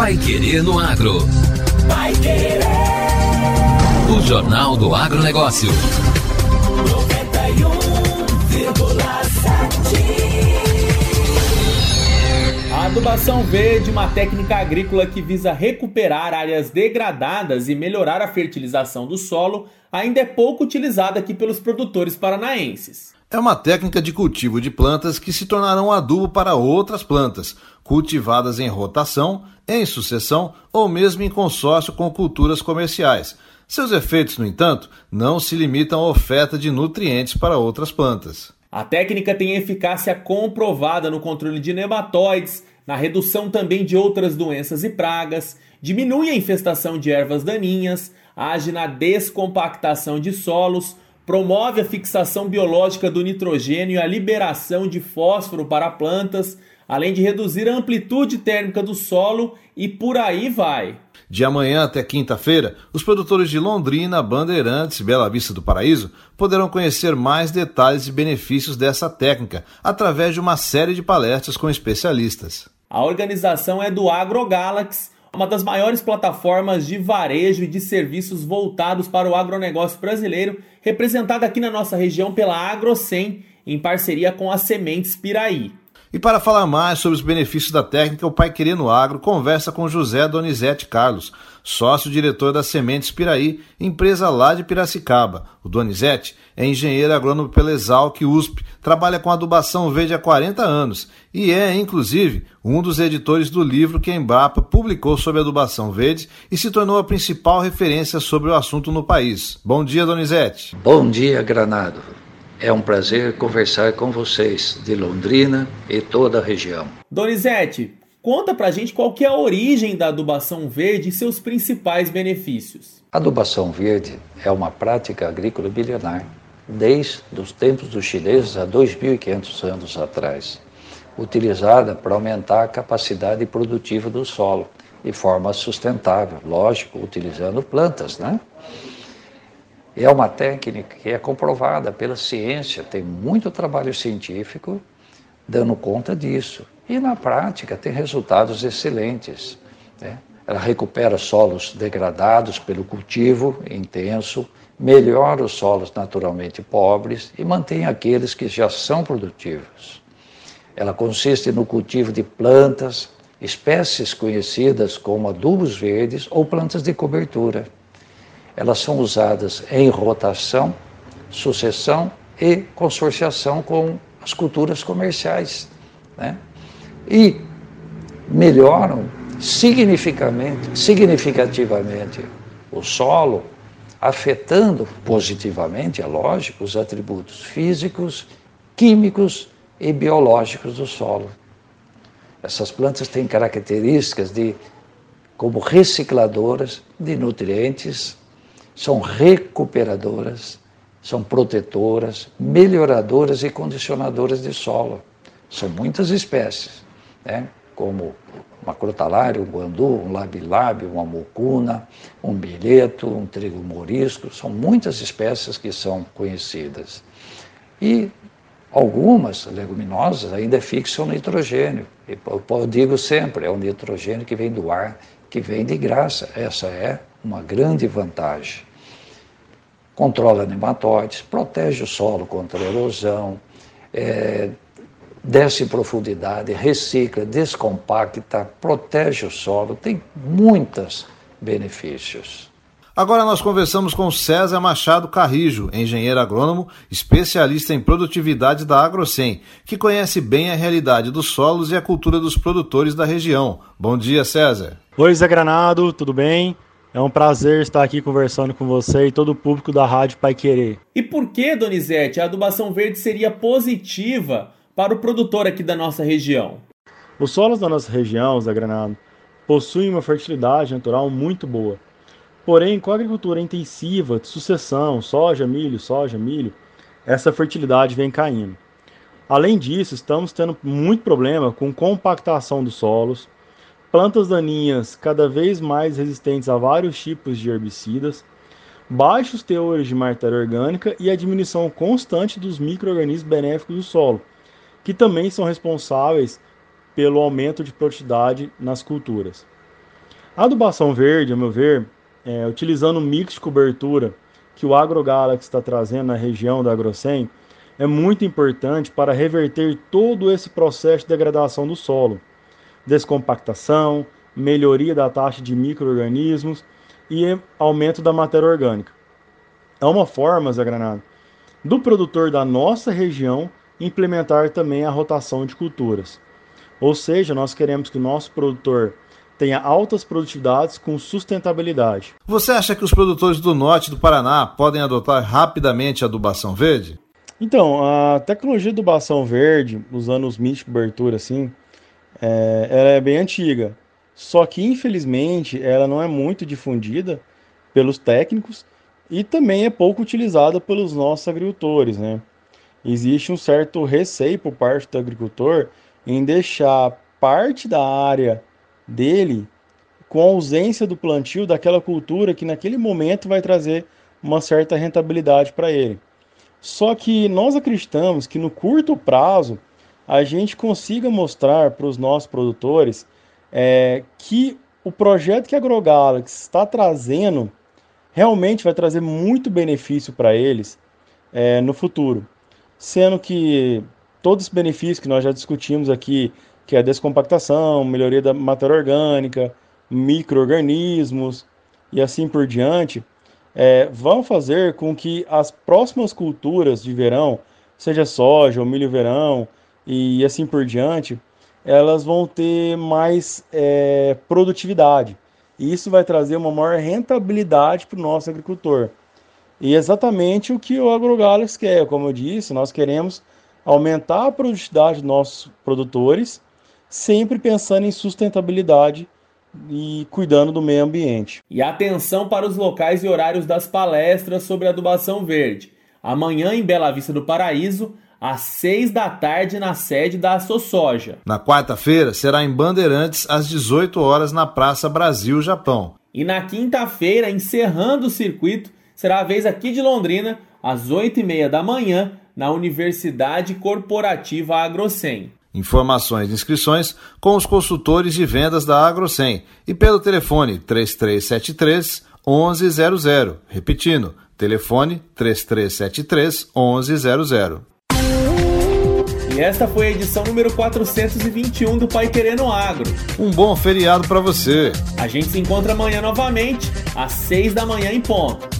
Pai Querer no Agro. Pai Querer. O Jornal do Agronegócio. 91,7. A adubação verde, uma técnica agrícola que visa recuperar áreas degradadas e melhorar a fertilização do solo, ainda é pouco utilizada aqui pelos produtores paranaenses. É uma técnica de cultivo de plantas que se tornarão adubo para outras plantas, cultivadas em rotação, em sucessão ou mesmo em consórcio com culturas comerciais. Seus efeitos, no entanto, não se limitam à oferta de nutrientes para outras plantas. A técnica tem eficácia comprovada no controle de nematóides, na redução também de outras doenças e pragas, diminui a infestação de ervas daninhas, age na descompactação de solos, promove a fixação biológica do nitrogênio e a liberação de fósforo para plantas, além de reduzir a amplitude térmica do solo e por aí vai. De amanhã até quinta-feira, os produtores de Londrina, Bandeirantes e Bela Vista do Paraíso poderão conhecer mais detalhes e benefícios dessa técnica através de uma série de palestras com especialistas. A organização é do AgroGalaxy, uma das maiores plataformas de varejo e de serviços voltados para o agronegócio brasileiro, representada aqui na nossa região pela AgroSem, em parceria com a Sementes Piraí. E para falar mais sobre os benefícios da técnica, o Pai Querendo Agro conversa com José Donizete Carlos, sócio-diretor da Sementes Piraí, empresa lá de Piracicaba. O Donizete é engenheiro agrônomo pela Exalc USP, trabalha com adubação verde há 40 anos e é, inclusive, um dos editores do livro que a Embrapa publicou sobre adubação verde e se tornou a principal referência sobre o assunto no país. Bom dia, Donizete. Bom dia, Granado. É um prazer conversar com vocês de Londrina e toda a região. Donizete, conta pra gente qual que é a origem da adubação verde e seus principais benefícios. A adubação verde é uma prática agrícola milenar, desde os tempos dos chineses há 2.500 anos atrás, utilizada para aumentar a capacidade produtiva do solo de forma sustentável, lógico, utilizando plantas, né? É uma técnica que é comprovada pela ciência, tem muito trabalho científico dando conta disso. E na prática tem resultados excelentes. Né? Ela recupera solos degradados pelo cultivo intenso, melhora os solos naturalmente pobres e mantém aqueles que já são produtivos. Ela consiste no cultivo de plantas, espécies conhecidas como adubos verdes ou plantas de cobertura elas são usadas em rotação, sucessão e consorciação com as culturas comerciais. Né? E melhoram significativamente, o solo, afetando positivamente, é lógico, os atributos físicos, químicos e biológicos do solo. Essas plantas têm características de como recicladoras de nutrientes, são recuperadoras, são protetoras, melhoradoras e condicionadoras de solo. São muitas espécies, né? como uma crotalária, um guandu, um labilábio, uma mucuna, um bilheto, um trigo morisco, são muitas espécies que são conhecidas. E algumas leguminosas ainda fixam nitrogênio. Eu digo sempre, é o nitrogênio que vem do ar, que vem de graça. Essa é uma grande vantagem controla nematóides, protege o solo contra erosão, é, desce em profundidade, recicla, descompacta, protege o solo, tem muitos benefícios. Agora nós conversamos com César Machado Carrijo, engenheiro agrônomo, especialista em produtividade da AgroSem, que conhece bem a realidade dos solos e a cultura dos produtores da região. Bom dia, César. Oi, Zé Granado, tudo bem? É um prazer estar aqui conversando com você e todo o público da Rádio Pai Querer. E por que, Donizete, a adubação verde seria positiva para o produtor aqui da nossa região? Os solos da nossa região, Zé Granado, possuem uma fertilidade natural muito boa. Porém, com a agricultura intensiva de sucessão, soja, milho, soja, milho, essa fertilidade vem caindo. Além disso, estamos tendo muito problema com compactação dos solos, plantas daninhas cada vez mais resistentes a vários tipos de herbicidas, baixos teores de matéria orgânica e a diminuição constante dos micro-organismos benéficos do solo, que também são responsáveis pelo aumento de produtividade nas culturas. A adubação verde, ao meu ver, é, utilizando o mix de cobertura que o AgroGalaxy está trazendo na região da AgroSem, é muito importante para reverter todo esse processo de degradação do solo, descompactação, melhoria da taxa de microorganismos e aumento da matéria orgânica. É uma forma, Zé Granado, do produtor da nossa região implementar também a rotação de culturas. Ou seja, nós queremos que o nosso produtor tenha altas produtividades com sustentabilidade. Você acha que os produtores do norte do Paraná podem adotar rapidamente a adubação verde? Então, a tecnologia de adubação verde, usando os mix de cobertura assim, é, ela é bem antiga. Só que, infelizmente, ela não é muito difundida pelos técnicos e também é pouco utilizada pelos nossos agricultores, né? Existe um certo receio por parte do agricultor em deixar parte da área dele com ausência do plantio daquela cultura que naquele momento vai trazer uma certa rentabilidade para ele. Só que nós acreditamos que no curto prazo a gente consiga mostrar para os nossos produtores é, que o projeto que a AgroGalaxy está trazendo realmente vai trazer muito benefício para eles é, no futuro. Sendo que todos os benefícios que nós já discutimos aqui, que é a descompactação, melhoria da matéria orgânica, micro-organismos e assim por diante, é, vão fazer com que as próximas culturas de verão, seja soja ou milho-verão e assim por diante, elas vão ter mais é, produtividade. E isso vai trazer uma maior rentabilidade para o nosso agricultor. E exatamente o que o AgroGalaxy quer. Como eu disse, nós queremos aumentar a produtividade dos nossos produtores, sempre pensando em sustentabilidade e cuidando do meio ambiente. E atenção para os locais e horários das palestras sobre adubação verde. Amanhã em Bela Vista do Paraíso, às 6 da tarde na sede da Soja. Na quarta-feira será em Bandeirantes às 18 horas na Praça Brasil Japão. E na quinta-feira, encerrando o circuito, será a vez aqui de Londrina, às 8 e meia da manhã, na Universidade Corporativa Agrocem. Informações e inscrições com os consultores de vendas da Agrocem e pelo telefone 3373 1100. Repetindo, telefone 3373 1100. E esta foi a edição número 421 do Pai Querendo Agro. Um bom feriado para você. A gente se encontra amanhã novamente, às 6 da manhã em ponto.